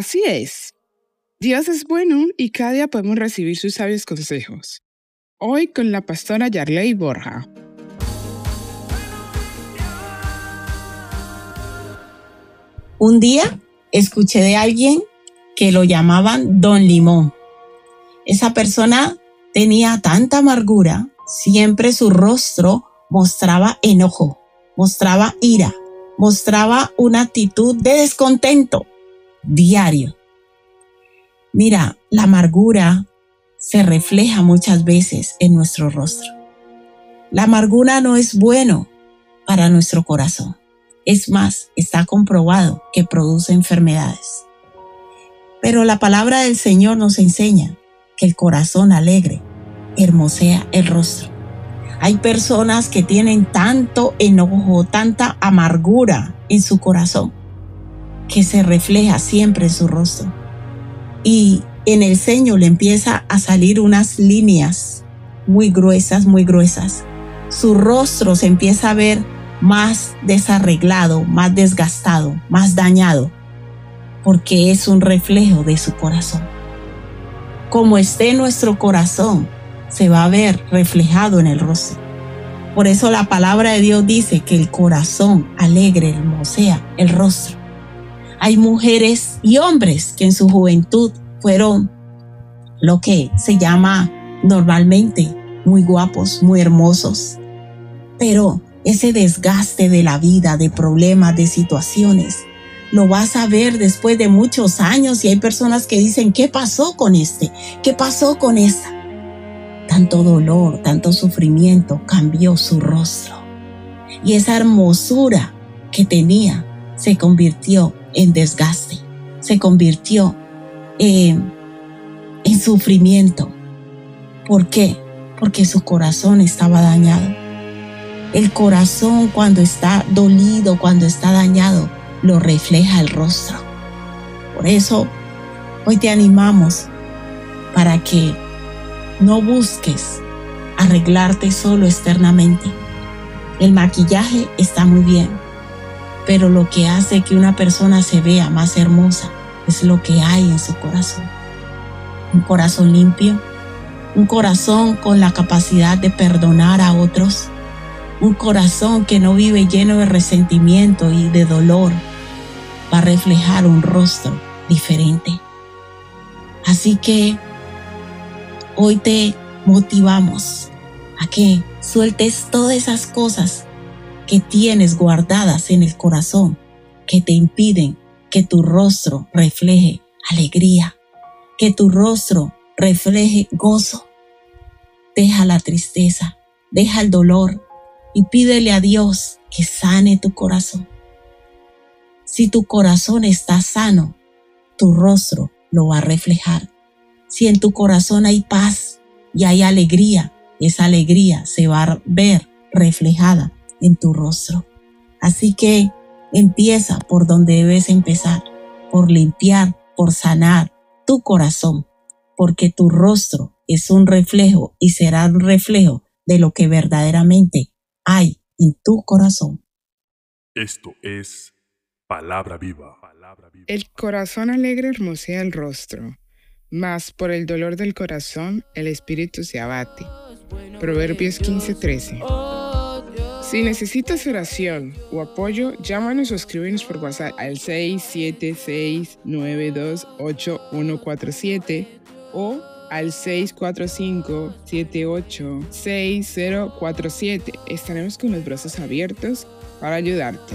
Así es. Dios es bueno y cada día podemos recibir sus sabios consejos. Hoy con la pastora Yarley Borja. Un día escuché de alguien que lo llamaban Don Limón. Esa persona tenía tanta amargura, siempre su rostro mostraba enojo, mostraba ira, mostraba una actitud de descontento diario. Mira, la amargura se refleja muchas veces en nuestro rostro. La amargura no es bueno para nuestro corazón. Es más, está comprobado que produce enfermedades. Pero la palabra del Señor nos enseña que el corazón alegre hermosea el rostro. Hay personas que tienen tanto enojo, tanta amargura en su corazón, que se refleja siempre en su rostro. Y en el ceño le empieza a salir unas líneas muy gruesas, muy gruesas. Su rostro se empieza a ver más desarreglado, más desgastado, más dañado, porque es un reflejo de su corazón. Como esté nuestro corazón, se va a ver reflejado en el rostro. Por eso la palabra de Dios dice que el corazón alegre hermosea el rostro. Hay mujeres y hombres que en su juventud fueron lo que se llama normalmente muy guapos, muy hermosos, pero ese desgaste de la vida, de problemas, de situaciones, lo vas a ver después de muchos años y hay personas que dicen, ¿qué pasó con este? ¿Qué pasó con esta? Tanto dolor, tanto sufrimiento cambió su rostro. Y esa hermosura que tenía se convirtió en desgaste, se convirtió en, en sufrimiento. ¿Por qué? Porque su corazón estaba dañado. El corazón cuando está dolido, cuando está dañado, lo refleja el rostro. Por eso, hoy te animamos para que no busques arreglarte solo externamente. El maquillaje está muy bien, pero lo que hace que una persona se vea más hermosa es lo que hay en su corazón. Un corazón limpio, un corazón con la capacidad de perdonar a otros, un corazón que no vive lleno de resentimiento y de dolor va a reflejar un rostro diferente. Así que hoy te motivamos a que sueltes todas esas cosas que tienes guardadas en el corazón que te impiden que tu rostro refleje alegría, que tu rostro refleje gozo. Deja la tristeza, deja el dolor, y pídele a Dios que sane tu corazón. Si tu corazón está sano, tu rostro lo va a reflejar. Si en tu corazón hay paz y hay alegría, esa alegría se va a ver reflejada en tu rostro. Así que empieza por donde debes empezar, por limpiar, por sanar tu corazón, porque tu rostro es un reflejo y será un reflejo de lo que verdaderamente hay en tu corazón. Esto es palabra viva. El corazón alegre hermosea el rostro, mas por el dolor del corazón el espíritu se abate. Proverbios 15:13. Si necesitas oración o apoyo, llámanos o escríbenos por WhatsApp al 676-928-147 o al 645-786047. Estaremos con los brazos abiertos para ayudarte.